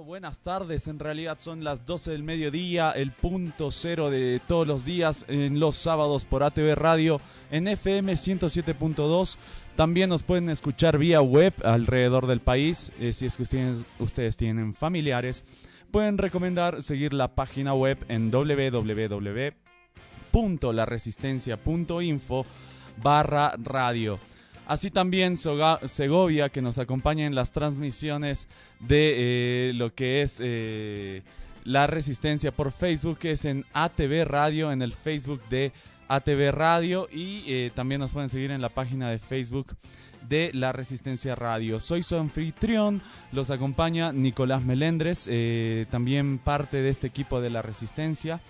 buenas tardes. En realidad son las 12 del mediodía, el punto cero de todos los días en los sábados por ATV Radio en FM 107.2. También nos pueden escuchar vía web alrededor del país. Eh, si es que ustedes, ustedes tienen familiares, pueden recomendar seguir la página web en www.laresistencia.info barra radio. Así también Segovia, que nos acompaña en las transmisiones de eh, lo que es eh, la resistencia por Facebook, que es en ATV Radio, en el Facebook de ATV Radio y eh, también nos pueden seguir en la página de Facebook de La Resistencia Radio. Soy su anfitrión, los acompaña Nicolás Melendres, también parte de este equipo de La Resistencia.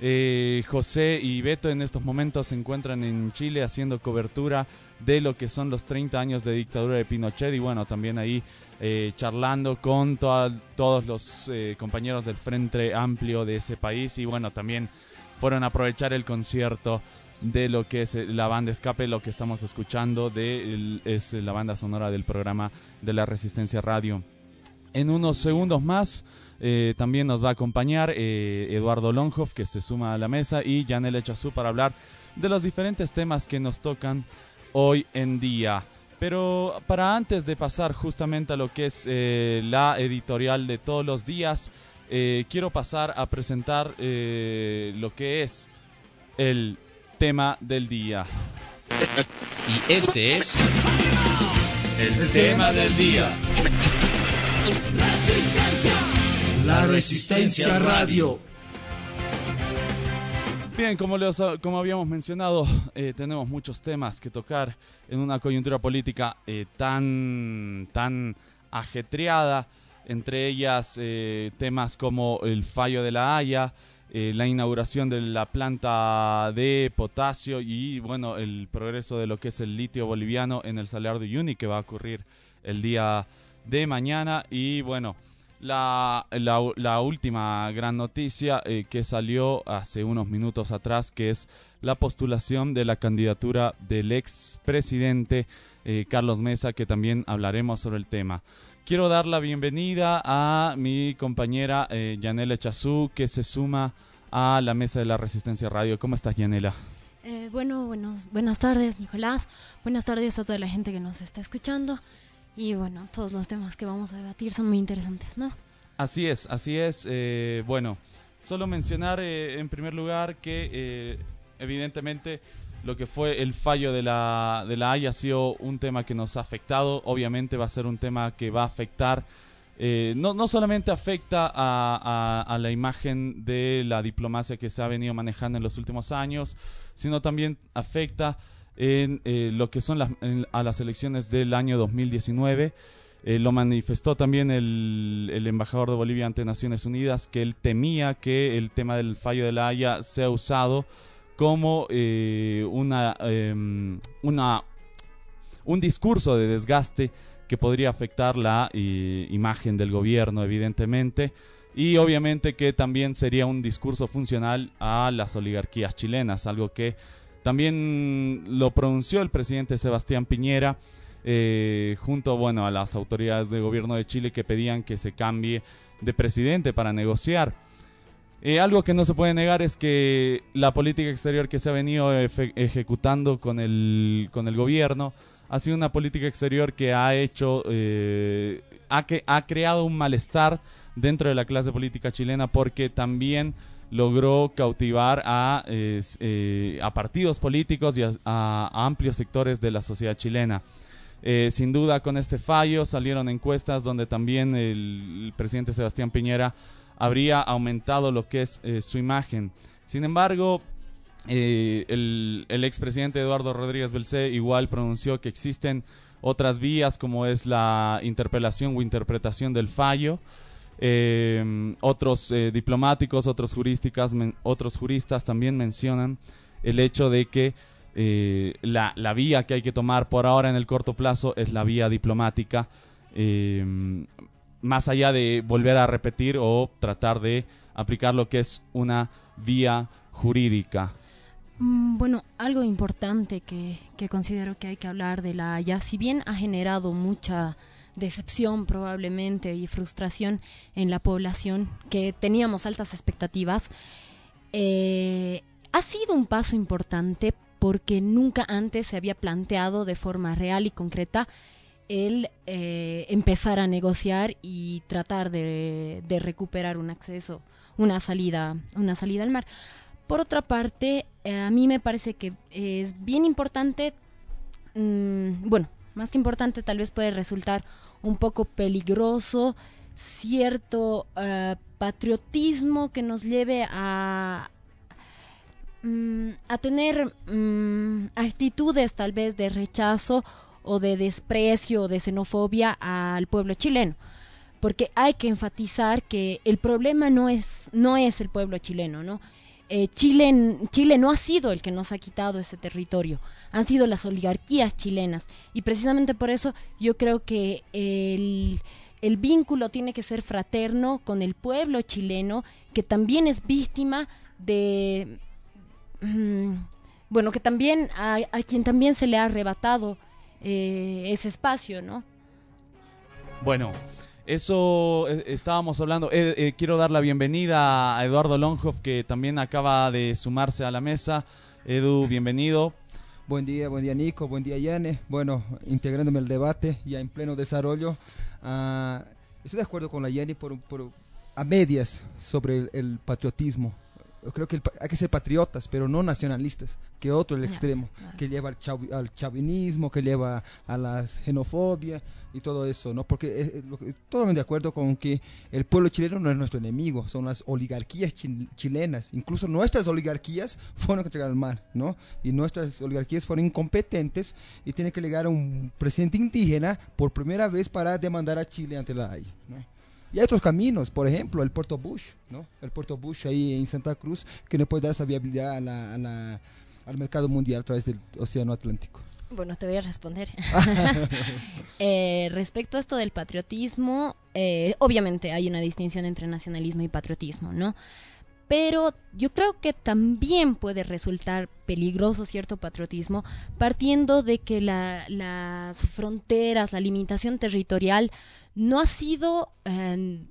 José y Beto en estos momentos se encuentran en Chile haciendo cobertura de lo que son los 30 años de dictadura de Pinochet y bueno, también ahí eh, charlando con todos los eh, compañeros del Frente Amplio de ese país y bueno, también fueron a aprovechar el concierto de lo que es eh, la banda Escape, lo que estamos escuchando de es la banda sonora del programa de la Resistencia Radio. En unos segundos más también nos va a acompañar Eduardo Longhoff que se suma a la mesa y Janel Echazú para hablar de los diferentes temas que nos tocan hoy en día. Pero para antes de pasar justamente a lo que es eh, la editorial de todos los días, eh, quiero pasar a presentar eh, lo que es el tema del día. Y este es el tema del día. La resistencia radio. Bien, como, como habíamos mencionado, eh, tenemos muchos temas que tocar en una coyuntura política eh, tan, tan ajetreada, entre ellas eh, temas como el fallo de la Haya, la inauguración de la planta de potasio y bueno, el progreso de lo que es el litio boliviano en el Salar de Uyuni que va a ocurrir el día de mañana y bueno, la, la, última gran noticia eh, que salió hace unos minutos atrás, que es la postulación de la candidatura del ex presidente eh, Carlos Mesa, que también hablaremos sobre el tema. Quiero dar la bienvenida a mi compañera eh, Yanela Chazú, que se suma a la mesa de la Resistencia Radio. ¿Cómo estás, Yanela? bueno, buenos, buenas tardes, Nicolás. Buenas tardes a toda la gente que nos está escuchando. Y bueno, todos los temas que vamos a debatir son muy interesantes, ¿no? Así es, así es. Eh, bueno, solo mencionar eh, en primer lugar que eh, evidentemente lo que fue el fallo de la, de la Haya ha sido un tema que nos ha afectado. Obviamente va a ser un tema que va a afectar, no, no solamente afecta a, a, la imagen de la diplomacia que se ha venido manejando en los últimos años, sino también afecta en eh, lo que son las, a las elecciones del año 2019. Eh, lo manifestó también el, embajador de Bolivia ante Naciones Unidas, que él temía que el tema del fallo de la Haya sea usado como eh, una, em, una, un discurso de desgaste que podría afectar la imagen del gobierno, evidentemente, y obviamente que también sería un discurso funcional a las oligarquías chilenas, algo que también lo pronunció el presidente Sebastián Piñera eh, junto bueno, a las autoridades del gobierno de Chile que pedían que se cambie de presidente para negociar. Eh, algo que no se puede negar es que la política exterior que se ha venido ejecutando con el, con el gobierno ha sido una política exterior que ha hecho, eh, ha, que, ha creado un malestar dentro de la clase política chilena porque también logró cautivar a, eh, a partidos políticos y a, amplios sectores de la sociedad chilena. Eh, sin duda con este fallo salieron encuestas donde también el, presidente Sebastián Piñera habría aumentado lo que es eh, su imagen. Sin embargo, el, el expresidente Eduardo Rodríguez Belcé igual pronunció que existen otras vías como es la interpelación o interpretación del fallo. Eh, otros eh, diplomáticos, otros, jurísticas, otros juristas también mencionan el hecho de que eh, la, la, vía que hay que tomar por ahora en el corto plazo es la vía diplomática, eh, más allá de volver a repetir o tratar de aplicar lo que es una vía jurídica. Mm, bueno, algo importante que, que considero que hay que hablar de la ya si bien ha generado mucha decepción probablemente y frustración en la población, que teníamos altas expectativas. Eh, ha sido un paso importante porque nunca antes se había planteado de forma real y concreta el eh, empezar a negociar y tratar de, recuperar un acceso, una salida, una salida al mar. Por otra parte, eh, a mí me parece que es bien importante, mm, bueno, más que importante tal vez puede resultar un poco peligroso cierto eh, patriotismo que nos lleve a, mm, a tener mm, actitudes tal vez de rechazo o de desprecio o de xenofobia al pueblo chileno. Porque hay que enfatizar que el problema no es, no es el pueblo chileno, ¿no? Eh, Chile, Chile no ha sido el que nos ha quitado ese territorio, han sido las oligarquías chilenas. Y precisamente por eso yo creo que el, vínculo tiene que ser fraterno con el pueblo chileno, que también es víctima de... Mm, bueno, que también a, a quien también se le ha arrebatado eh, ese espacio, ¿no? Bueno, eso eh, estábamos hablando. Eh, quiero dar la bienvenida a Eduardo Longhoff, que también acaba de sumarse a la mesa. Edu, bienvenido. Buen día, buen día Nico, buen día Yane. Bueno, integrándome al debate, ya en pleno desarrollo. Ah, estoy de acuerdo con la Yane por, por, a medias sobre el patriotismo yo creo que hay que ser patriotas, pero no nacionalistas, que otro el extremo, que lleva al, al, chavinismo, que lleva a la xenofobia y todo eso, ¿no? Porque es, totalmente de acuerdo con que el pueblo chileno no es nuestro enemigo, son las oligarquías chilenas, incluso nuestras oligarquías fueron que al mar, ¿no? Y nuestras oligarquías fueron incompetentes y tiene que llegar a un presidente indígena por primera vez para demandar a Chile ante la Haya, ¿no? Y hay otros caminos, por ejemplo, el Puerto Bush, ¿no? El Puerto Bush ahí en Santa Cruz, que no puede dar esa viabilidad al mercado mundial a través del Océano Atlántico. Bueno, te voy a responder. Eh, respecto a esto del patriotismo, eh, obviamente hay una distinción entre nacionalismo y patriotismo, ¿no? Pero yo creo que también puede resultar peligroso cierto patriotismo partiendo de que las fronteras, la limitación territorial no ha sido, eh,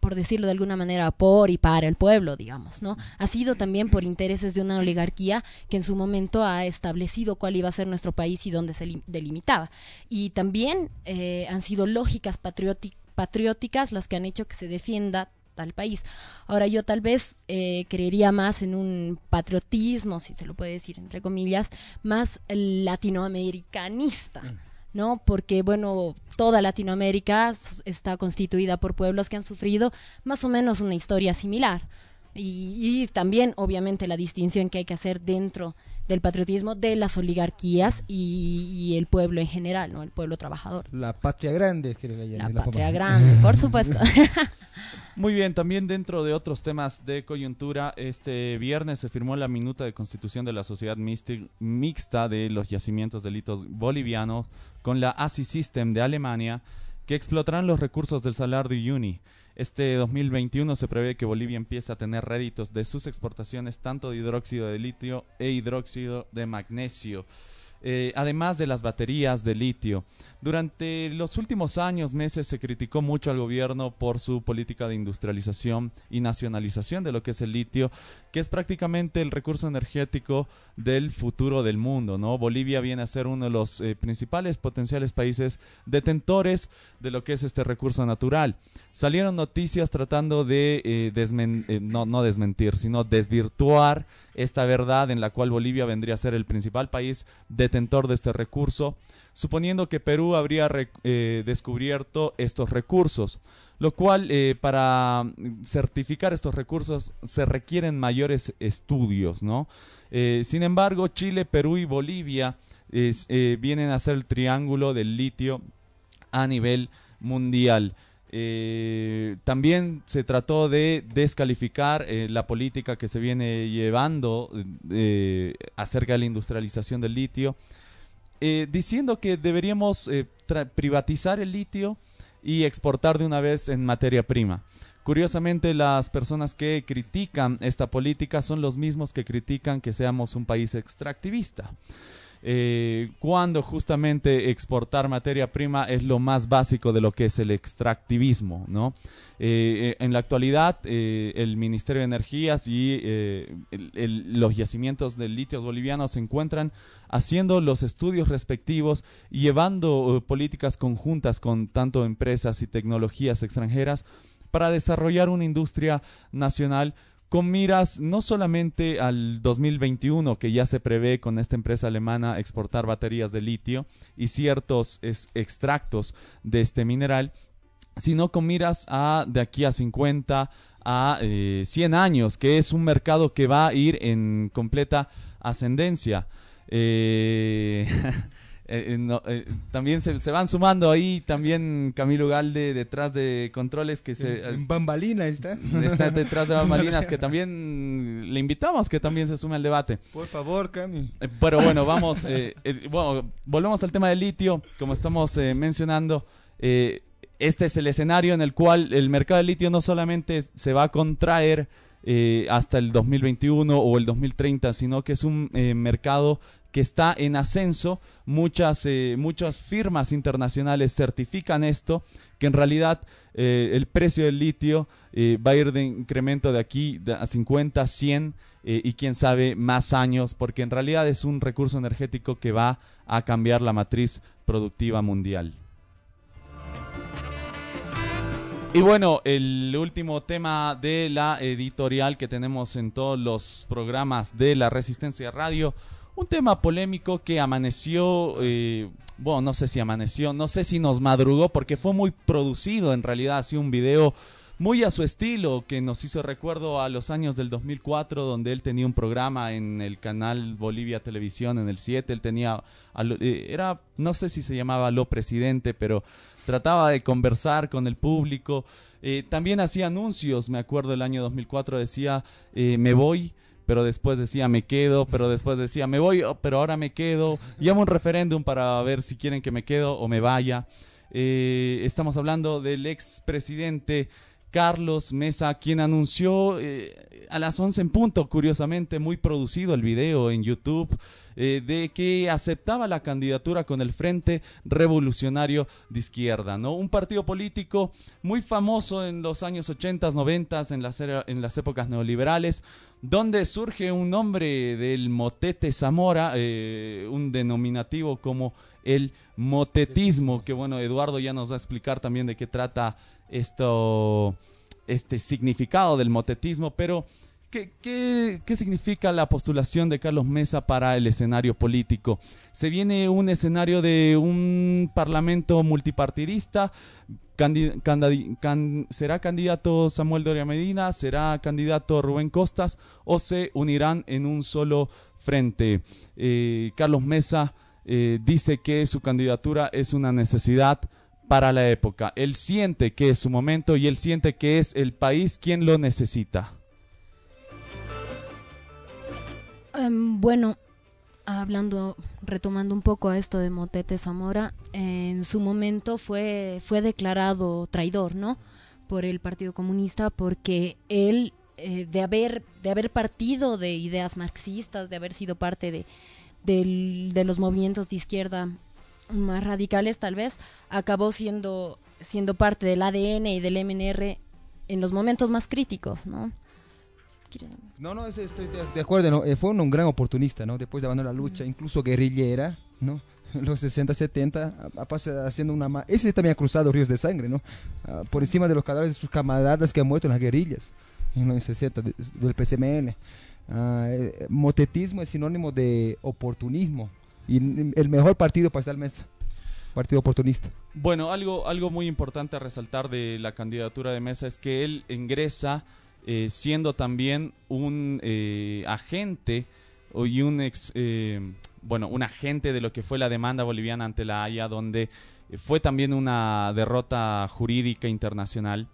por decirlo de alguna manera, por y para el pueblo, digamos, ¿no? Ha sido también por intereses de una oligarquía que en su momento ha establecido cuál iba a ser nuestro país y dónde se delimitaba. Y también eh, han sido lógicas patrióticas las que han hecho que se defienda tal país. Ahora yo tal vez eh, creería más en un patriotismo, si se lo puede decir entre comillas, más latinoamericanista. Mm. ¿no? Porque, bueno, toda Latinoamérica está constituida por pueblos que han sufrido más o menos una historia similar. Y, también, obviamente, la distinción que hay que hacer dentro del patriotismo de las oligarquías y, el pueblo en general, ¿no? El pueblo trabajador. La patria grande, que la, la patria grande, por supuesto. Muy bien, también dentro de otros temas de coyuntura, este viernes se firmó la minuta de constitución de la Sociedad Mixta de los Yacimientos Delitos Bolivianos con la ASI System de Alemania, que explotarán los recursos del Salar de. Este 2021 se prevé que Bolivia empiece a tener réditos de sus exportaciones tanto de hidróxido de litio e hidróxido de magnesio. Eh, además de las baterías de litio. Durante los últimos años, meses, se criticó mucho al gobierno por su política de industrialización y nacionalización de lo que es el litio, que es prácticamente el recurso energético del futuro del mundo. Bolivia viene a ser uno de los eh, principales potenciales países detentores de lo que es este recurso natural. Salieron noticias tratando de eh, no desmentir, sino desvirtuar esta verdad en la cual Bolivia vendría a ser el principal país detentor de este recurso, suponiendo que Perú habría eh, descubierto estos recursos, lo cual eh, para certificar estos recursos se requieren mayores estudios, ¿no? Eh, sin embargo, Chile, Perú y Bolivia vienen a ser el triángulo del litio a nivel mundial. Eh, también se trató de descalificar eh, la política que se viene llevando eh, acerca de la industrialización del litio, diciendo que deberíamos privatizar el litio y exportar de una vez en materia prima. Curiosamente, las personas que critican esta política son los mismos que critican que seamos un país extractivista. Eh, cuando justamente exportar materia prima es lo más básico de lo que es el extractivismo, ¿no? Eh, en la actualidad, eh, el Ministerio de Energías y los yacimientos de litios bolivianos se encuentran haciendo los estudios respectivos y llevando políticas conjuntas con tanto empresas y tecnologías extranjeras para desarrollar una industria nacional con miras no solamente al 2021, que ya se prevé con esta empresa alemana exportar baterías de litio y ciertos extractos de este mineral, sino con miras a de aquí a 50 a 100 eh, años, que es un mercado que va a ir en completa ascendencia. Eh, Eh, eh, eh, también se, van sumando ahí también Camilo Galde detrás de controles que se bambalina está. está detrás de bambalinas que también le invitamos que también se sume al debate. Por favor Cami. Pero bueno vamos bueno volvemos al tema del litio como estamos mencionando. Este es el escenario en el cual el mercado del litio no solamente se va a contraer hasta el 2021 o el 2030, sino que es un mercado que está en ascenso. Muchas, eh, muchas firmas internacionales certifican esto, que en realidad eh, el precio del litio eh, va a ir de incremento de aquí a 50, 100 y quién sabe más años, porque en realidad es un recurso energético que va a cambiar la matriz productiva mundial. Y bueno, el último tema de la editorial que tenemos en todos los programas de la Resistencia Radio un tema polémico que amaneció, eh, bueno, no sé si amaneció, no sé si nos madrugó, porque fue muy producido, en realidad, sido un video muy a su estilo, que nos hizo recuerdo a los años del 2004, donde él tenía un programa en el canal Bolivia Televisión, en el 7, él tenía, eh, era, no sé si se llamaba Lo Presidente, pero trataba de conversar con el público, eh, también hacía anuncios, me acuerdo el año 2004 decía, me voy, pero después decía me quedo, pero después decía me voy, oh, pero ahora me quedo. Llamo un referéndum para ver si quieren que me quedo o me vaya. Eh, estamos hablando del expresidente Carlos Mesa, quien anunció eh, a las 11 en punto, curiosamente, muy producido el video en YouTube, eh, de que aceptaba la candidatura con el Frente Revolucionario de Izquierda, ¿no? Un partido político muy famoso en los años 80, 90, en las, en las épocas neoliberales, donde surge un nombre del motete Zamora, eh, un denominativo como el motetismo, que bueno, Eduardo ya nos va a explicar también de qué trata esto, este significado del motetismo, pero ¿Qué, qué, significa la postulación de Carlos Mesa para el escenario político? Se viene un escenario de un parlamento multipartidista. ¿Será candidato Samuel Doria Medina? ¿Será candidato Rubén Costas? ¿O se unirán en un solo frente? Eh, Carlos Mesa eh, dice que su candidatura es una necesidad para la época. Él siente que es su momento y él siente que es el país quien lo necesita. Em, bueno, hablando, retomando un poco a esto de Motete Zamora, en su momento fue, fue declarado traidor, ¿no? Por el Partido Comunista, porque él, eh, de, haber, de haber partido de ideas marxistas, de haber sido parte de, de los movimientos de izquierda más radicales, tal vez, acabó siendo, siendo parte del ADN y del MNR en los momentos más críticos, ¿no? No, no, estoy de, acuerdo, ¿no? Eh, fue un, gran oportunista, ¿no? Después de abandonar la lucha, incluso guerrillera, ¿no? Los 60, 70, haciendo una... Ese también ha cruzado ríos de sangre, ¿no? Ah, por encima de los cadáveres de sus camaradas que han muerto en las guerrillas, en los 60, del PCMN. Ah, eh, motetismo es sinónimo de oportunismo. Y el mejor partido para estar mesa partido oportunista. Bueno, algo, algo muy importante a resaltar de la candidatura de Mesa es que él ingresa eh, siendo también un eh, agente y un ex, eh, bueno, un agente de lo que fue la demanda boliviana ante la Haya, donde fue también una derrota jurídica internacional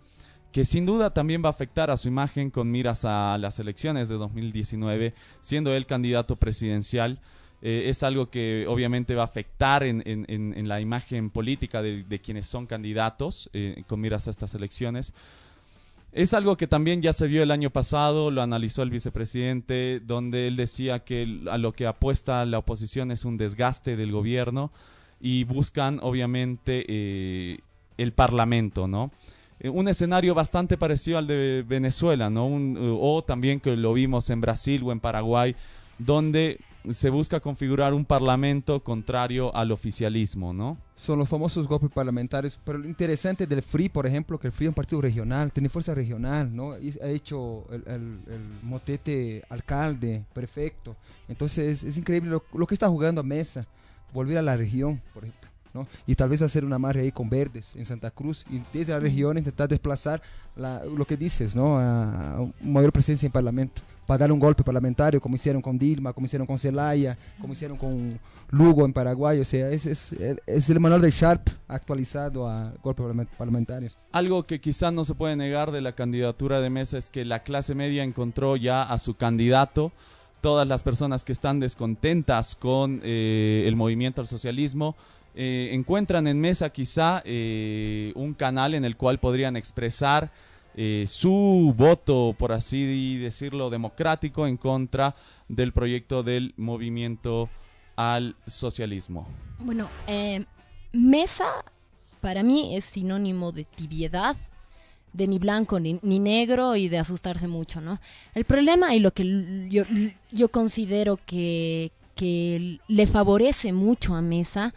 que sin duda también va a afectar a su imagen con miras a las elecciones de 2019, siendo él candidato presidencial. Es algo que obviamente va a afectar en, en, la imagen política de, quienes son candidatos con miras a estas elecciones. Es algo que también ya se vio el año pasado, lo analizó el vicepresidente, donde él decía que a lo que apuesta la oposición es un desgaste del gobierno y buscan obviamente eh, el parlamento, ¿no? Eh, un escenario bastante parecido al de Venezuela, ¿no? o también que lo vimos en Brasil o en Paraguay, donde se busca configurar un parlamento contrario al oficialismo, ¿no? Son los famosos golpes parlamentarios, pero lo interesante del FRI, por ejemplo, que el FRI es un partido regional, tiene fuerza regional, ¿no? ha hecho el, motete alcalde, prefecto. Entonces es, increíble lo, lo, que está jugando a Mesa, volver a la región, por ejemplo. Y tal vez hacer una marcha ahí con verdes en Santa Cruz y desde la región intentar desplazar lo que dices, ¿no? A, mayor presencia en Parlamento, para dar un golpe parlamentario, como hicieron con Dilma, como hicieron con Celaya, como hicieron con Lugo en Paraguay. O sea, es, es, es el manual de Sharp actualizado a golpes parlamentarios. Algo que quizás no se puede negar de la candidatura de Mesa es que la clase media encontró ya a su candidato todas las personas que están descontentas con eh, el movimiento al socialismo eh, encuentran en Mesa quizá eh, un canal en el cual podrían expresar eh, su voto, por así decirlo, democrático en contra del proyecto del movimiento al socialismo. Bueno, Mesa para mí es sinónimo de tibiedad, de ni blanco ni, negro y de asustarse mucho, ¿no? El problema y lo que yo, yo considero que, que le favorece mucho a Mesa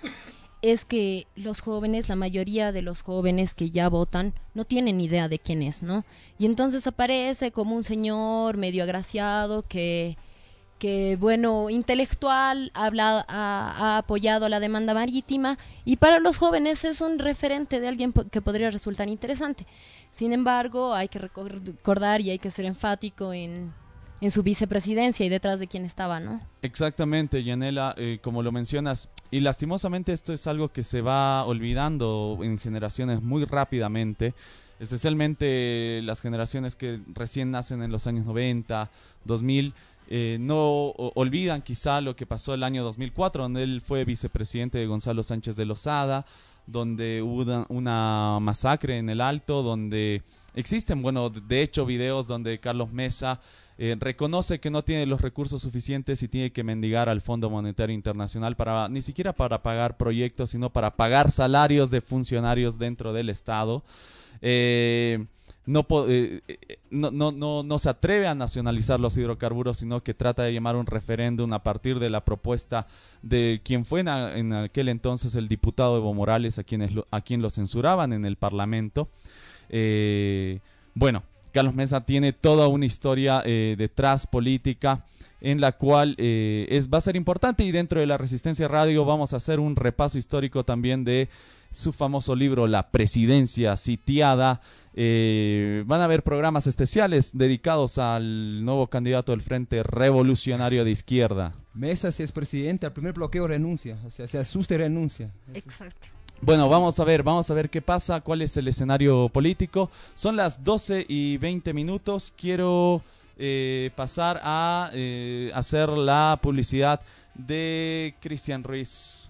es que los jóvenes, la mayoría de los jóvenes que ya votan, no tienen idea de quién es, ¿no? Y entonces aparece como un señor medio agraciado que, que bueno, intelectual, habla, ha, apoyado la demanda marítima y para los jóvenes es un referente de alguien que podría resultar interesante. Sin embargo, hay que recordar y hay que ser enfático en, en su vicepresidencia y detrás de quién estaba, ¿no? Exactamente, Yanela, eh, como lo mencionas, y lastimosamente esto es algo que se va olvidando en generaciones muy rápidamente, especialmente las generaciones que recién nacen en los años 90, 2000, eh, no olvidan quizá lo que pasó el año 2004, donde él fue vicepresidente de Gonzalo Sánchez de Lozada, donde hubo una masacre en el Alto, donde existen, bueno, de hecho videos donde Carlos Mesa eh, reconoce que no tiene los recursos suficientes y tiene que mendigar al Fondo Monetario Internacional para ni siquiera para pagar proyectos, sino para pagar salarios de funcionarios dentro del Estado. Eh, no, eh, no, no, no, no, se atreve a nacionalizar los hidrocarburos, sino que trata de llamar un referéndum a partir de la propuesta de quien fue en, aquel entonces el diputado Evo Morales, a, quienes a quien lo censuraban en el Parlamento. Bueno, Carlos Mesa tiene toda una historia eh, detrás política en la cual eh, es, va a ser importante y dentro de la Resistencia Radio vamos a hacer un repaso histórico también de su famoso libro La Presidencia Sitiada. Eh, van a haber programas especiales dedicados al nuevo candidato del Frente Revolucionario de Izquierda. Mesa, si es presidente, al primer bloqueo renuncia, o sea, se asusta y renuncia. Exacto. Bueno, vamos a ver, vamos a ver qué pasa, cuál es el escenario político. Son las 12 y 20 minutos. Quiero eh, pasar a eh, hacer la publicidad de Cristian Ruiz.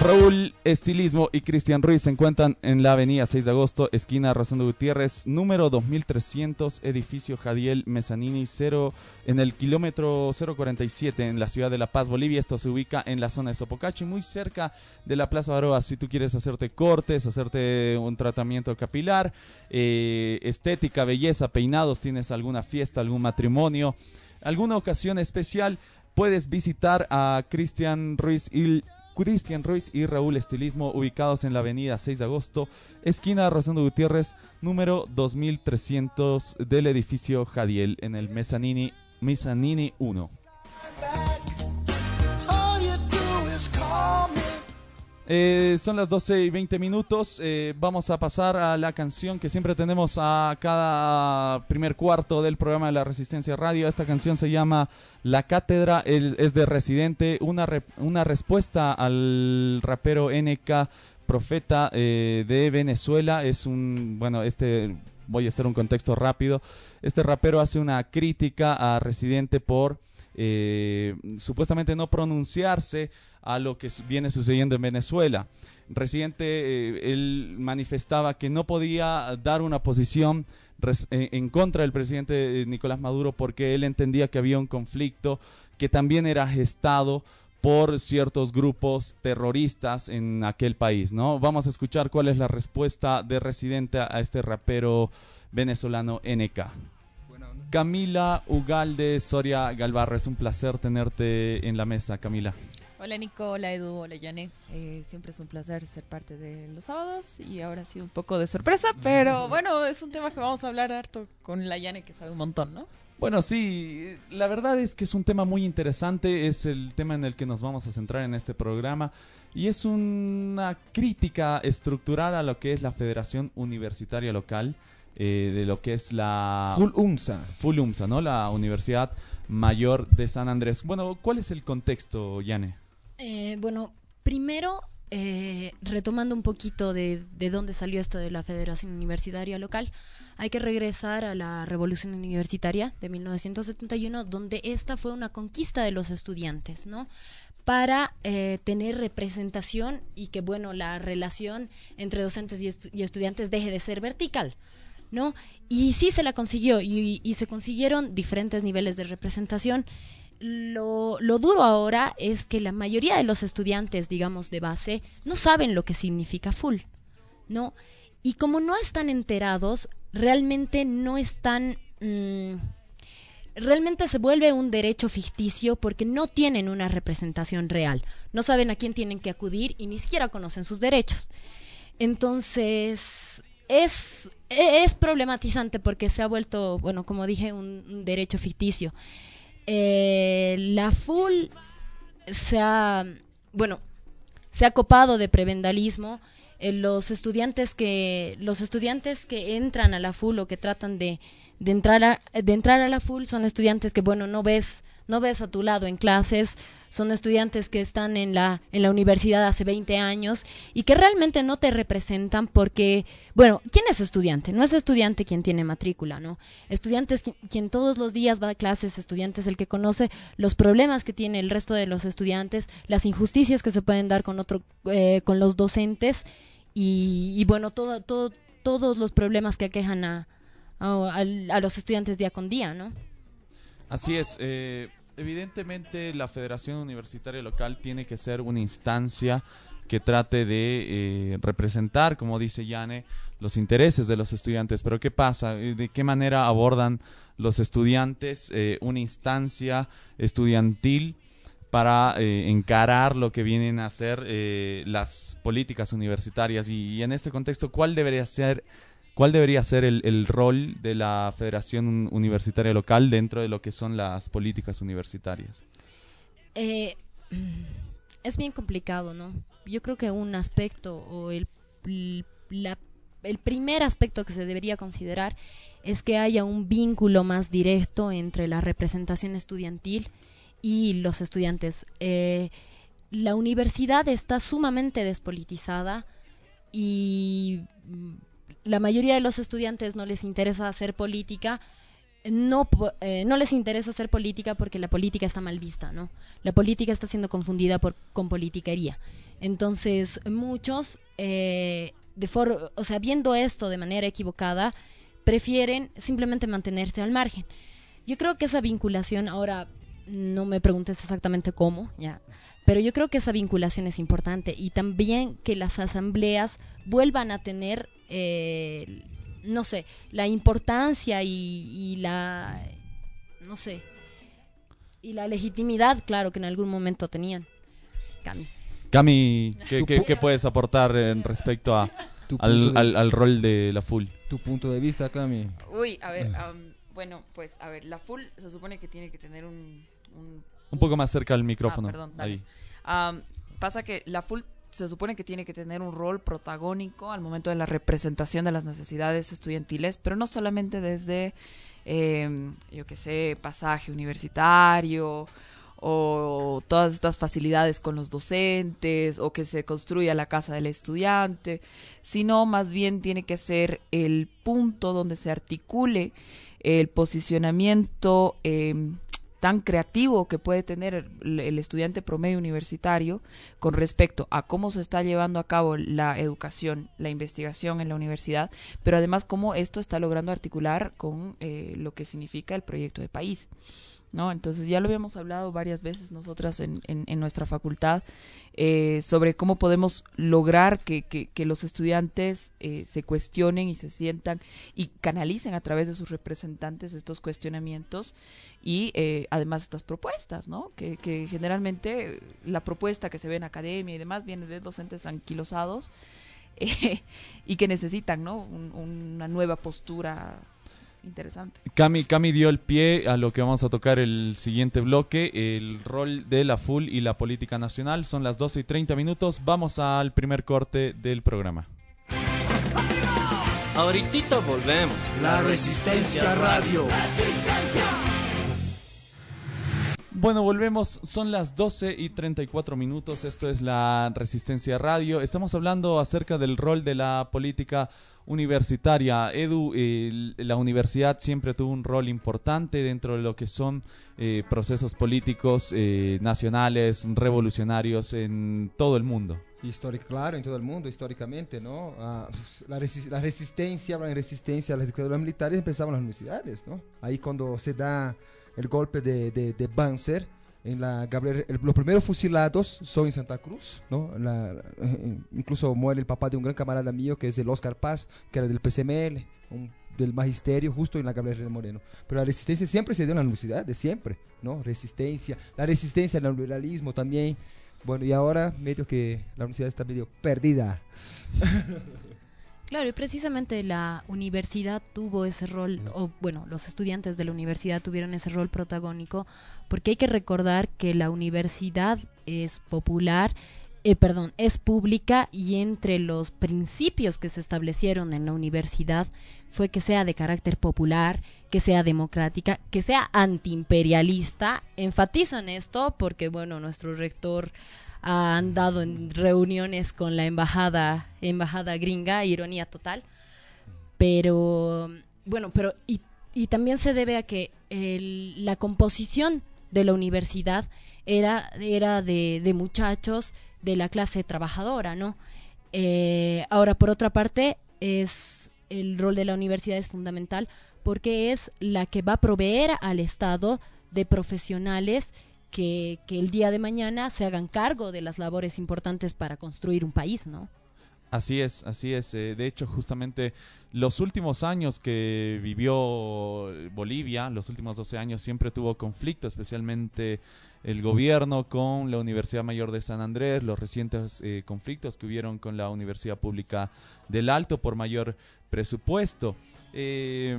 Raúl Estilismo y Cristian Ruiz se encuentran en la avenida 6 de agosto, esquina de Gutiérrez, número 2300, edificio Jadiel Mezzanini 0, en el kilómetro 047 en la ciudad de La Paz, Bolivia. Esto se ubica en la zona de Sopocachi, muy cerca de la Plaza Baroa. Si tú quieres hacerte cortes, hacerte un tratamiento capilar, eh, estética, belleza, peinados, tienes alguna fiesta, algún matrimonio, alguna ocasión especial, puedes visitar a Cristian Ruiz y Cristian Ruiz y Raúl Estilismo, ubicados en la avenida 6 de agosto, esquina Rosendo Gutiérrez, número 2300 del edificio Jadiel, en el Mezzanini, Mezzanini 1. Eh, son las 12 y 20 minutos. Eh, vamos a pasar a la canción que siempre tenemos a cada primer cuarto del programa de la Resistencia Radio. Esta canción se llama La Cátedra, es de Residente, una, una respuesta al rapero NK Profeta eh, de Venezuela. Es un, bueno, este, voy a hacer un contexto rápido. Este rapero hace una crítica a Residente por eh, supuestamente no pronunciarse a lo que viene sucediendo en Venezuela. Reciente, eh, él manifestaba que no podía dar una posición en contra del presidente Nicolás Maduro porque él entendía que había un conflicto que también era gestado por ciertos grupos terroristas en aquel país, ¿no? Vamos a escuchar cuál es la respuesta de Residente a este rapero venezolano NK. Camila Ugalde Soria Galvarro, es un placer tenerte en la mesa, Camila. Hola Nico, hola Edu, hola Yane. Eh, siempre es un placer ser parte de los sábados y ahora ha sido un poco de sorpresa, pero bueno, es un tema que vamos a hablar harto con la Yane que sabe un montón, ¿no? Bueno, sí, la verdad es que es un tema muy interesante, es el tema en el que nos vamos a centrar en este programa y es una crítica estructural a lo que es la Federación Universitaria Local, eh, de lo que es la... Full UMSA. Full UMSA, ¿no? La Universidad Mayor de San Andrés. Bueno, ¿cuál es el contexto, Yane? Eh, bueno, primero, eh, retomando un poquito de, de dónde salió esto de la Federación Universitaria Local, hay que regresar a la Revolución Universitaria de 1971, donde esta fue una conquista de los estudiantes, ¿no? para eh, tener representación y que bueno la relación entre docentes y, estudiantes deje de ser vertical no y sí se la consiguió y, y se consiguieron diferentes niveles de representación lo, lo, duro ahora es que la mayoría de los estudiantes, digamos, de base, no saben lo que significa full, ¿no? Y como no están enterados, realmente no están... Mm, realmente se vuelve un derecho ficticio porque no tienen una representación real. No saben a quién tienen que acudir y ni siquiera conocen sus derechos. Entonces, es, es problematizante porque se ha vuelto, bueno, como dije, un derecho ficticio. Eh, la FUL se ha, bueno, se ha copado de prebendalismo. Eh, los estudiantes que los estudiantes que entran a la FUL o que tratan de, de entrar a, de entrar a la FUL son estudiantes que bueno no ves no ves a tu lado en clases, son estudiantes que están en la, en la universidad hace 20 años y que realmente no te representan porque, bueno, ¿quién es estudiante? No es estudiante quien tiene matrícula, ¿no? Estudiante es quien, todos los días va a clases, estudiante es el que conoce los problemas que tiene el resto de los estudiantes, las injusticias que se pueden dar con, otro, eh, con los docentes y, bueno, todo, todo, todos los problemas que aquejan a, a, a los estudiantes día con día, ¿no? Así es. Eh, evidentemente la Federación Universitaria Local tiene que ser una instancia que trate de eh, representar, como dice Yane, los intereses de los estudiantes. Pero ¿qué pasa? Eh, ¿De qué manera abordan los estudiantes eh, una instancia estudiantil para encarar lo que vienen a ser las políticas universitarias? y en este contexto, ¿cuál debería ser ¿Cuál debería ser el, rol de la Federación Universitaria Local dentro de lo que son las políticas universitarias? Eh, es bien complicado, ¿no? Yo creo que un aspecto o el, primer aspecto que se debería considerar es que haya un vínculo más directo entre la representación estudiantil y los estudiantes. Eh, la universidad está sumamente despolitizada y la mayoría de los estudiantes no les interesa hacer política, no, eh, no les interesa hacer política porque la política está mal vista, ¿no? La política está siendo confundida por, con politiquería. Entonces, muchos, eh, de o sea, viendo esto de manera equivocada, prefieren simplemente mantenerse al margen. Yo creo que esa vinculación, ahora no me preguntes exactamente cómo, ya, pero yo creo que esa vinculación es importante y también que las asambleas vuelvan a tener eh, no sé, la importancia y, la, no sé, y la legitimidad, claro, que en algún momento tenían. Cami. Cami, ¿qué, puedes aportar en respecto a, al, rol de la full? Tu punto de vista, Cami. Uy, a ver, bueno, pues, a ver, la full se supone que tiene que tener un... Un, poco más cerca del micrófono. Ah, perdón, ahí. pasa que la full se supone que tiene que tener un rol protagónico al momento de la representación de las necesidades estudiantiles, pero no solamente desde, em, yo qué sé, pasaje universitario o todas estas facilidades con los docentes o que se construya la casa del estudiante, sino más bien tiene que ser el punto donde se articule el posicionamiento eh, tan creativo que puede tener el, estudiante promedio universitario con respecto a cómo se está llevando a cabo la educación, la investigación en la universidad, pero además cómo esto está logrando articular con eh, lo que significa el proyecto de país. ¿No? Entonces ya lo habíamos hablado varias veces nosotras en, en, nuestra facultad eh, sobre cómo podemos lograr que, que, los estudiantes eh, se cuestionen y se sientan y canalicen a través de sus representantes estos cuestionamientos y eh, además estas propuestas, ¿no? Que, que generalmente la propuesta que se ve en academia y demás viene de docentes anquilosados y que necesitan, ¿no? una nueva postura interesante. Cami, Cami dio el pie a lo que vamos a tocar el siguiente bloque, el rol de la FUL y la política nacional. Son las 12 y 30 minutos. Vamos al primer corte del programa. Ahorita volvemos. La Resistencia Radio. Bueno, volvemos. Son las 12 y 34 minutos. Esto es la Resistencia Radio. Estamos hablando acerca del rol de la política universitaria. Edu, la universidad siempre tuvo un rol importante dentro de lo que son eh, procesos políticos eh, nacionales, revolucionarios en todo el mundo. Histórico, claro, en todo el mundo, históricamente, ¿no? Ah, la, la, resistencia, de resistencia a las dictaduras militares, empezaban las universidades, ¿no? Ahí cuando se da el golpe de, de, de Banzer, en la Gabriel, los primeros fusilados son en Santa Cruz, ¿no? Eh, incluso muere el papá de un gran camarada mío que es el Oscar Paz, que era del PCML, del magisterio, justo en la Gabriel Moreno. Pero la resistencia siempre se dio en la universidad, de siempre, ¿no? Resistencia, la resistencia al neoliberalismo también. Bueno, y ahora medio que la universidad está medio perdida. Claro, y precisamente la universidad tuvo ese rol, o bueno, los estudiantes de la universidad tuvieron ese rol protagónico, porque hay que recordar que la universidad es popular, eh, perdón, es pública y entre los principios que se establecieron en la universidad fue que sea de carácter popular, que sea democrática, que sea antiimperialista. Enfatizo en esto porque, bueno, nuestro rector ha andado en reuniones con la embajada, embajada gringa, ironía total. Pero, bueno, pero, y, y también se debe a que el, la composición de la universidad era, era de, de muchachos de la clase trabajadora, ¿no? Eh, ahora, por otra parte, es el rol de la universidad es fundamental porque es la que va a proveer al Estado de profesionales que, el día de mañana se hagan cargo de las labores importantes para construir un país, ¿no? Así es, así es. Eh, de hecho, justamente los últimos años que vivió Bolivia, los últimos 12 años, siempre tuvo conflicto, especialmente el gobierno con la Universidad Mayor de San Andrés, los recientes eh, conflictos que hubieron con la Universidad Pública del Alto por mayor presupuesto. Eh,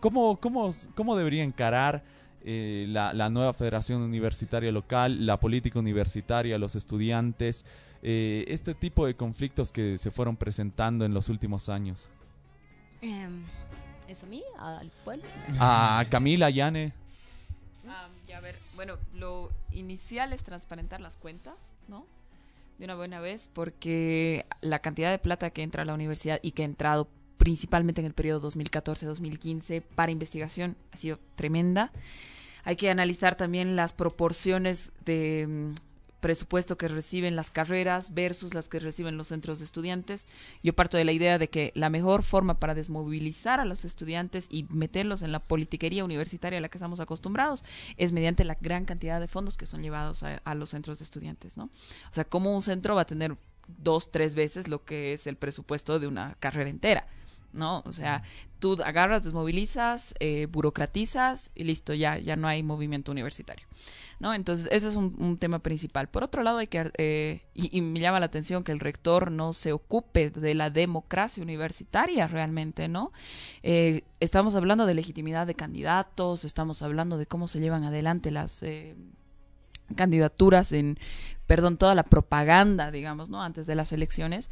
¿cómo, cómo, ¿Cómo debería encarar eh, la, nueva federación universitaria local, la política universitaria, los estudiantes, eh, este tipo de conflictos que se fueron presentando en los últimos años? Em, ¿Es a mí? ¿Al pueblo? A Camila, Yane. Ah, ya, a ver, bueno, lo inicial es transparentar las cuentas, ¿no? De una buena vez, porque la cantidad de plata que entra a la universidad y que ha entrado principalmente en el periodo 2014-2015 para investigación ha sido tremenda. Hay que analizar también las proporciones de mm, presupuesto que reciben las carreras versus las que reciben los centros de estudiantes. Yo parto de la idea de que la mejor forma para desmovilizar a los estudiantes y meterlos en la politiquería universitaria a la que estamos acostumbrados es mediante la gran cantidad de fondos que son llevados a, a los centros de estudiantes, ¿no? O sea, ¿cómo un centro va a tener dos, tres veces lo que es el presupuesto de una carrera entera? ¿No? O sea, tú agarras, desmovilizas, eh, burocratizas y listo, ya, ya no hay movimiento universitario, ¿no? Entonces, ese es un, tema principal. Por otro lado, hay que, eh, y, me llama la atención que el rector no se ocupe de la democracia universitaria realmente, ¿no? Eh, estamos hablando de legitimidad de candidatos, estamos hablando de cómo se llevan adelante las candidaturas en, perdón, toda la propaganda, digamos, ¿no? Antes de las elecciones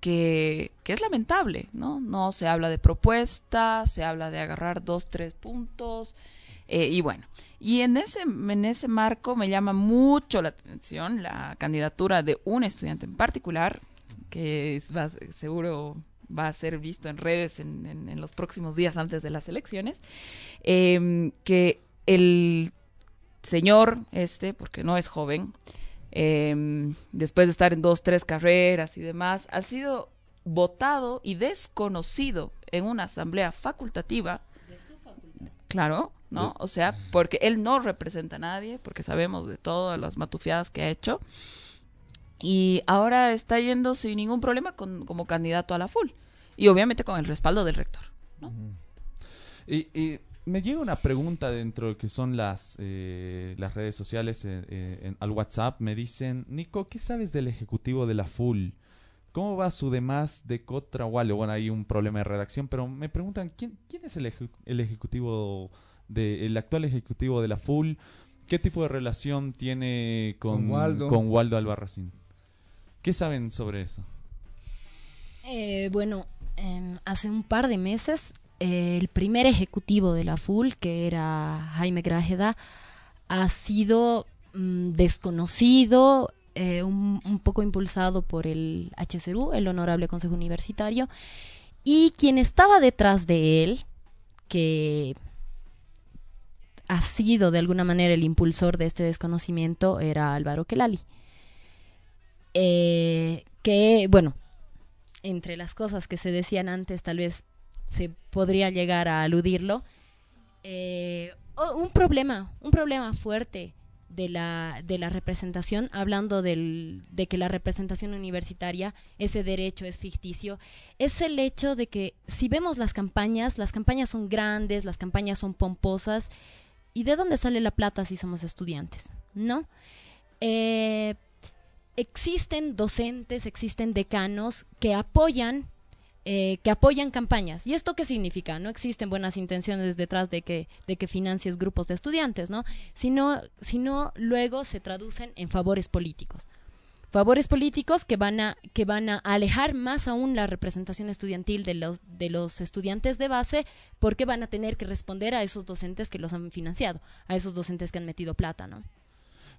que, es lamentable, ¿no? No se habla de propuesta, se habla de agarrar dos, tres puntos, eh, y bueno, y en ese, en ese marco me llama mucho la atención la candidatura de un estudiante en particular, que va, seguro va a ser visto en redes en, en, los próximos días antes de las elecciones, em, que el señor este, porque no es joven, em, después de estar en dos, tres carreras y demás, ha sido votado y desconocido en una asamblea facultativa. Claro, ¿no? O sea, porque él no representa a nadie, porque sabemos de todas las matufiadas que ha hecho. Y ahora está yendo sin ningún problema con, como candidato a la full. Y obviamente con el respaldo del rector, ¿no? y, me llega una pregunta dentro de que son las, eh, las redes sociales eh, eh, al WhatsApp. Me dicen, Nico, ¿qué sabes del ejecutivo de la full? ¿Cómo va su demás de Cotra Bueno, hay un problema de redacción, pero me preguntan, ¿quién, quién es el, el ejecutivo, de, el actual ejecutivo de la FUL? ¿Qué tipo de relación tiene con, con Waldo, Albarracín? ¿Qué saben sobre eso? Eh, bueno, hace un par de meses, el primer ejecutivo de la FUL, que era Jaime Grajeda, ha sido mm, desconocido, eh, un, poco impulsado por el HCRU, el Honorable Consejo Universitario, y quien estaba detrás de él, que ha sido de alguna manera el impulsor de este desconocimiento, era Álvaro Kelali. Eh, que, bueno, entre las cosas que se decían antes, tal vez se podría llegar a aludirlo, eh, un problema, un problema fuerte de la, de la representación, hablando del, de que la representación universitaria, ese derecho es ficticio, es el hecho de que si vemos las campañas, las campañas son grandes, las campañas son pomposas, ¿y de dónde sale la plata si somos estudiantes? ¿No? Eh, existen docentes, existen decanos que apoyan eh, que apoyan campañas. ¿Y esto qué significa? No existen buenas intenciones detrás de que, de que financies grupos de estudiantes, ¿no? Sino, sino luego se traducen en favores políticos. Favores políticos que van a, que van a alejar más aún la representación estudiantil de los, de los estudiantes de base porque van a tener que responder a esos docentes que los han financiado, a esos docentes que han metido plata, ¿no?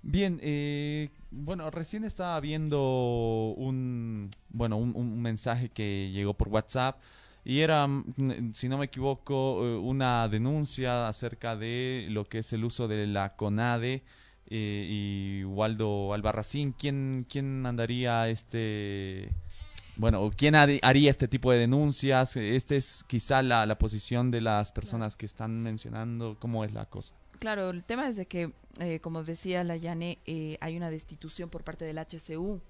Bien, eh, bueno, recién estaba viendo un, bueno, un, mensaje que llegó por WhatsApp y era, mm, si no me equivoco, eh, una denuncia acerca de lo que es el uso de la CONADE eh, y Waldo Albarracín. ¿Quién, quién mandaría este, bueno, quién haría este tipo de denuncias? Esta es quizá la, la posición de las personas que están mencionando. ¿Cómo es la cosa? Claro, el tema es de que, eh, como decía la Yane, eh, hay una destitución por parte del HCU,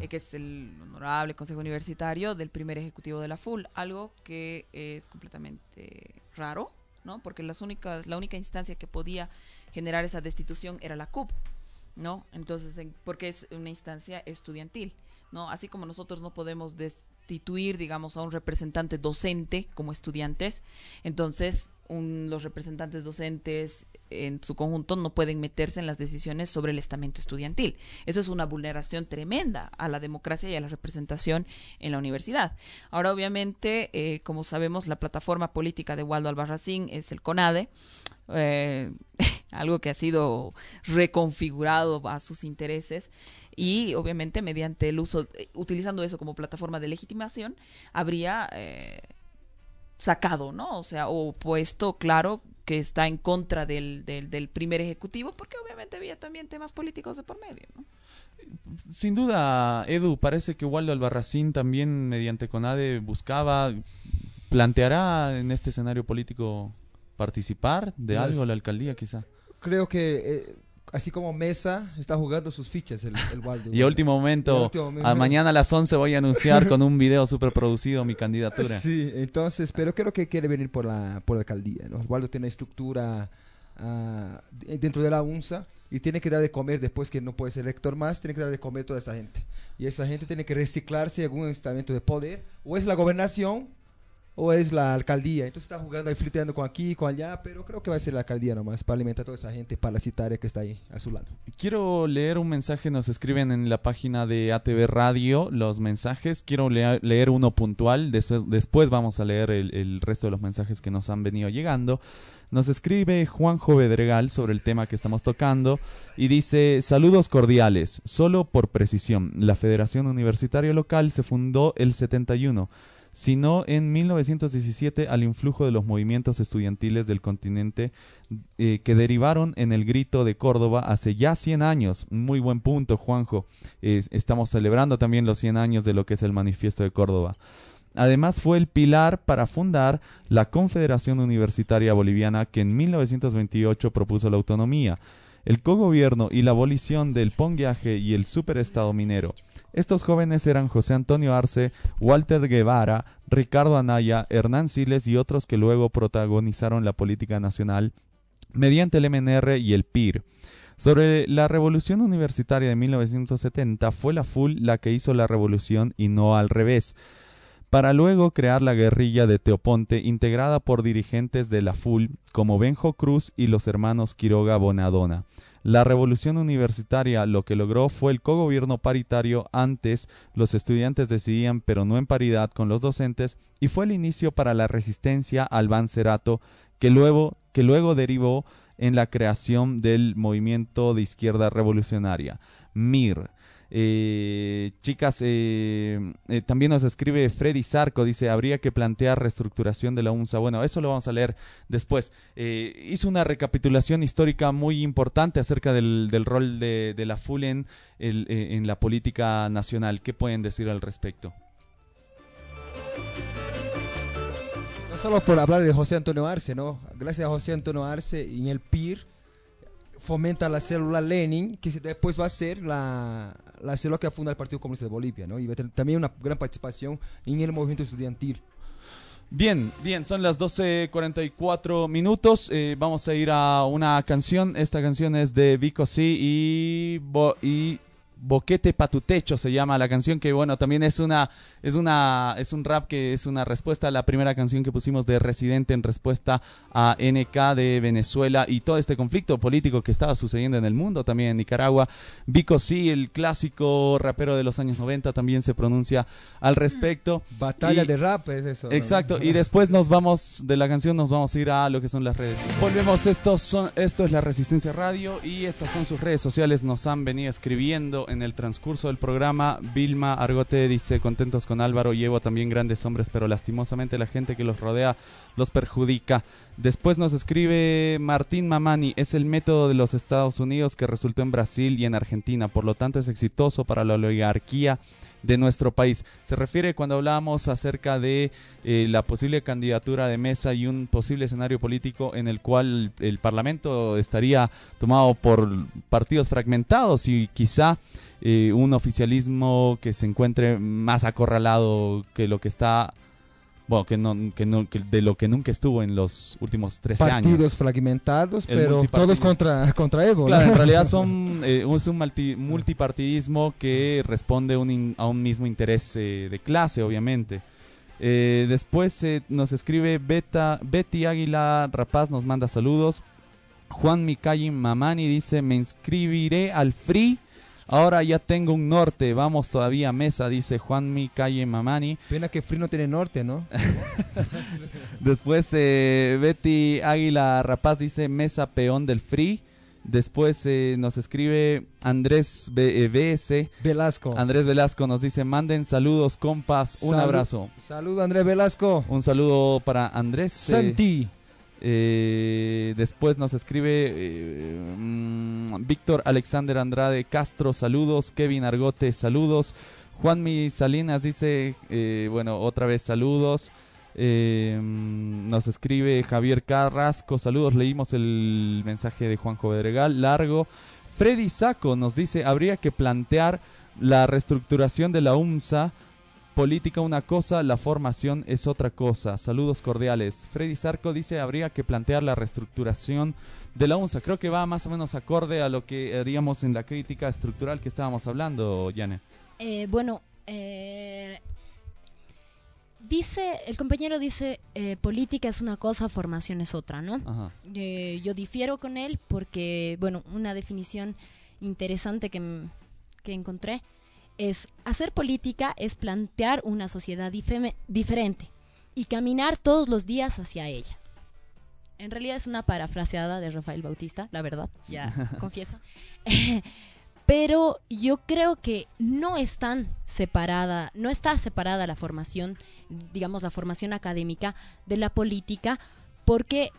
eh, que es el honorable Consejo Universitario del primer ejecutivo de la FUL, algo que es completamente raro, ¿no? Porque las únicas, la única instancia que podía generar esa destitución era la CUP, ¿no? Entonces, porque es una instancia estudiantil, ¿no? Así como nosotros no podemos destituir, digamos, a un representante docente como estudiantes, entonces los representantes docentes en su conjunto no pueden meterse en las decisiones sobre el estamento estudiantil. Eso es una vulneración tremenda a la democracia y a la representación en la universidad. Ahora, obviamente, eh, como sabemos, la plataforma política de Waldo Albarracín es el CONADE, eh, algo que ha sido reconfigurado a sus intereses y obviamente mediante el uso, utilizando eso como plataforma de legitimación, habría... Eh, sacado, ¿no? O sea, o puesto claro que está en contra del, del, primer ejecutivo, porque obviamente había también temas políticos de por medio, ¿no? Sin duda, Edu, parece que Waldo Albarracín también mediante CONADE buscaba, planteará en este escenario político participar de algo la alcaldía quizá. Creo que eh, así como Mesa está jugando sus fichas el, el Waldo. y a último momento, a mañana a las 11 voy a anunciar con un video súper producido mi candidatura. Sí, entonces, pero creo que quiere venir por la, por la alcaldía. ¿no? Waldo tiene estructura uh, dentro de la UNSA y tiene que dar de comer después que no puede ser rector más, tiene que dar de comer a toda esa gente. Y esa gente tiene que reciclarse en algún estamento de poder, o es la gobernación o es la alcaldía. Entonces está jugando ahí flirteando con aquí, con allá, pero creo que va a ser la alcaldía nomás para alimentar a toda esa gente parasitaria que está ahí a su lado. Quiero leer un mensaje, nos escriben en la página de ATV Radio los mensajes. Quiero leer uno puntual, después, después vamos a leer el, resto de los mensajes que nos han venido llegando. Nos escribe Juanjo Bedregal sobre el tema que estamos tocando y dice, saludos cordiales, solo por precisión, la Federación Universitaria Local se fundó el 71 sino en 1917 al influjo de los movimientos estudiantiles del continente eh, que derivaron en el grito de Córdoba hace ya 100 años. Muy buen punto, Juanjo. estamos celebrando también los 100 años de lo que es el manifiesto de Córdoba. Además fue el pilar para fundar la Confederación Universitaria Boliviana que en 1928 propuso la autonomía, el cogobierno y la abolición del pongueaje y el superestado minero. Estos jóvenes eran José Antonio Arce, Walter Guevara, Ricardo Anaya, Hernán Siles y otros que luego protagonizaron la política nacional mediante el MNR y el PIR. Sobre la revolución universitaria de 1970 fue la FUL la que hizo la revolución y no al revés para luego crear la guerrilla de Teoponte integrada por dirigentes de la FUL como Benjo Cruz y los hermanos Quiroga Bonadona. La revolución universitaria lo que logró fue el cogobierno paritario. Antes los estudiantes decidían, pero no en paridad con los docentes, y fue el inicio para la resistencia al Bancerato, que luego, que luego derivó en la creación del movimiento de izquierda revolucionaria, MIR. Eh, chicas, eh, eh, también nos escribe Freddy Sarco, dice, habría que plantear reestructuración de la UNSA. Bueno, eso lo vamos a leer después. hizo una recapitulación histórica muy importante acerca del, rol de, la FUL en, la política nacional. ¿Qué pueden decir al respecto? No solo por hablar de José Antonio Arce, ¿no? Gracias a José Antonio Arce en el PIR fomenta la célula Lenin, que después va a ser la, la que funda el Partido Comunista de Bolivia, ¿no? Y va a tener también una gran participación en el movimiento estudiantil. Bien, bien, son las 12.44 minutos. Eh, vamos a ir a una canción. Esta canción es de Vico C y, y Boquete pa tu techo se llama la canción que bueno también es una es una es un rap que es una respuesta a la primera canción que pusimos de Residente en respuesta a NK de Venezuela y todo este conflicto político que estaba sucediendo en el mundo también en Nicaragua. Vico sí, el clásico rapero de los años 90 también se pronuncia al respecto. Batalla de rap es eso. Exacto, y después nos vamos de la canción nos vamos a ir a lo que son las redes. Volvemos, estos son esto es la Resistencia Radio y estas son sus redes sociales nos han venido escribiendo en el transcurso del programa. Vilma Argote dice, contentos con Álvaro y Evo, también grandes hombres, pero lastimosamente la gente que los rodea los perjudica. Después nos escribe Martín Mamani, es el método de los Estados Unidos que resultó en Brasil y en Argentina, por lo tanto es exitoso para la oligarquía de nuestro país. Se refiere cuando hablábamos acerca de eh, la posible candidatura de mesa y un posible escenario político en el cual el Parlamento estaría tomado por partidos fragmentados y quizá eh, un oficialismo que se encuentre más acorralado que lo que está bueno, que no, que no, de lo que nunca estuvo en los últimos 13 años. Partidos fragmentados, pero todos contra, contra Evo. Claro, en realidad son, eh, es un multipartidismo que responde a un mismo interés eh, de clase, obviamente. Eh, después nos escribe Beta, Betty Águila Rapaz, nos manda saludos. Juan Mikayi Mamani dice, me inscribiré al Free Ahora ya tengo un norte, vamos todavía a mesa, dice Juan Mi Calle Mamani. Pena que Free no tiene norte, ¿no? Después eh, Betty Águila Rapaz dice mesa peón del Free. Después eh, nos escribe Andrés BS. Eh, Velasco. Andrés Velasco nos dice, manden saludos, compas, un abrazo. Saludo Andrés Velasco. Un saludo para Andrés. Santi. Eh, después nos escribe eh, mm, Víctor Alexander Andrade Castro, saludos. Kevin Argote, saludos. Juanmi Salinas dice, eh, bueno, otra vez saludos. Mm, nos escribe Javier Carrasco, saludos. Leímos el mensaje de Juanjo Bedregal, largo. Freddy Saco nos dice, habría que plantear la reestructuración de la UMSA Política una cosa, la formación es otra cosa. Saludos cordiales. Freddy Sarco dice habría que plantear la reestructuración de la UNSA. Creo que va más o menos acorde a lo que haríamos en la crítica estructural que estábamos hablando, Yane. Eh, bueno, eh, dice, el compañero dice, eh, política es una cosa, formación es otra, ¿no? yo difiero con él porque, bueno, una definición interesante que, que encontré es hacer política es plantear una sociedad diferente y caminar todos los días hacia ella. En realidad es una parafraseada de Rafael Bautista, la verdad, ya confieso. Pero yo creo que no están separada, no está separada la formación, digamos la formación académica de la política, porque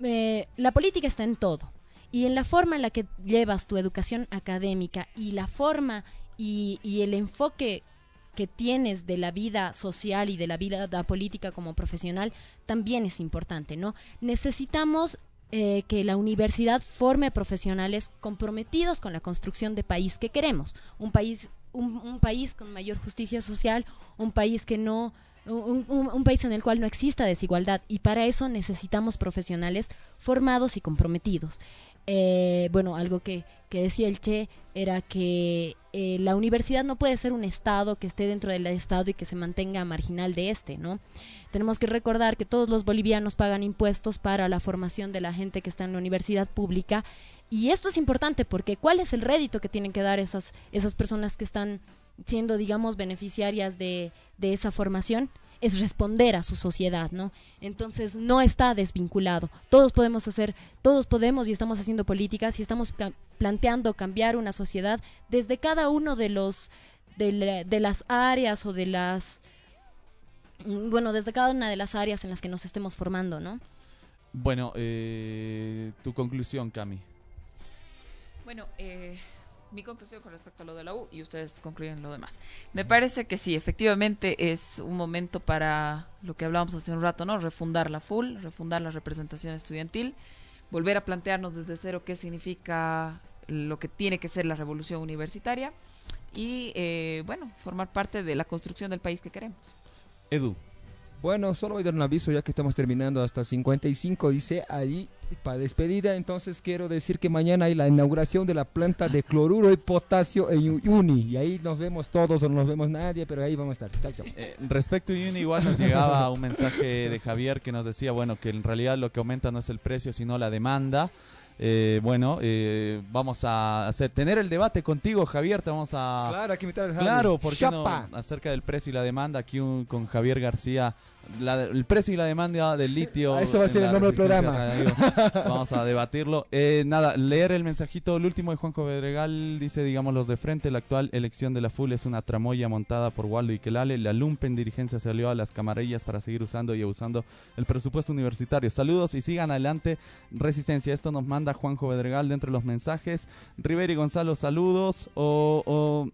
eh, la política está en todo. Y en la forma en la que llevas tu educación académica y la forma y, el enfoque que tienes de la vida social y de la vida política como profesional también es importante, ¿no? Necesitamos eh, que la universidad forme profesionales comprometidos con la construcción de país que queremos, un país, un, país con mayor justicia social, un país que no un, país en el cual no exista desigualdad y para eso necesitamos profesionales formados y comprometidos. Eh, bueno, algo que, que, decía el Che era que eh, la universidad no puede ser un Estado que esté dentro del Estado y que se mantenga marginal de este, ¿no? Tenemos que recordar que todos los bolivianos pagan impuestos para la formación de la gente que está en la universidad pública y esto es importante porque ¿cuál es el rédito que tienen que dar esas, esas personas que están siendo, digamos, beneficiarias de, de esa formación? Es responder a su sociedad, ¿no? Entonces no está desvinculado. Todos podemos hacer, todos podemos y estamos haciendo políticas y estamos planteando cambiar una sociedad desde cada uno de los de, de, las áreas o de las bueno, desde cada una de las áreas en las que nos estemos formando, ¿no? Bueno, eh, tu conclusión, Cami. Bueno, eh, mi conclusión con respecto a lo de la U y ustedes concluyen lo demás. Me parece que sí, efectivamente es un momento para lo que hablábamos hace un rato, ¿no? Refundar la full, refundar la representación estudiantil, volver a plantearnos desde cero qué significa lo que tiene que ser la revolución universitaria y, eh, bueno, formar parte de la construcción del país que queremos. Edu. Bueno, solo voy a dar un aviso ya que estamos terminando hasta 55, dice para despedida, entonces quiero decir que mañana hay la inauguración de la planta de cloruro y potasio en Uni. Y ahí nos vemos todos o no nos vemos nadie, pero ahí vamos a estar. Eh, respecto a Uni, igual nos llegaba un mensaje de Javier que nos decía, bueno, que en realidad lo que aumenta no es el precio, sino la demanda. Eh, bueno, eh, vamos a hacer tener el debate contigo, Javier. Te vamos a. Claro, hay que invitar al Claro, porque no, acerca del precio y la demanda, aquí con Javier García el precio y la demanda del litio. Eso va a ser el nombre del programa. Vamos a debatirlo. Eh, nada, leer el mensajito, el último de Juanjo Bedregal. Dice, digamos, los de frente, la actual elección de la FUL es una tramoya montada por Waldo y Quelale. La Lumpen dirigencia salió a las camarillas para seguir usando y abusando el presupuesto universitario. Saludos y sigan adelante. Resistencia. Esto nos manda Juanjo Bedregal dentro de los mensajes. Rivera y Gonzalo, saludos. O,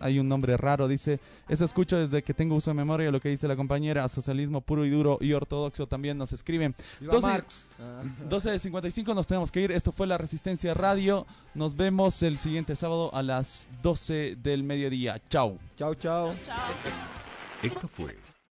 hay un nombre raro, dice. Eso escucho desde que tengo uso de memoria lo que dice la compañera socialismo puro y duro y ortodoxo también nos escriben. 12, Marx. 12 de 55 nos tenemos que ir. Esto fue La Resistencia Radio. Nos vemos el siguiente sábado a las 12 del mediodía. Chao. Chao, chao. Esto fue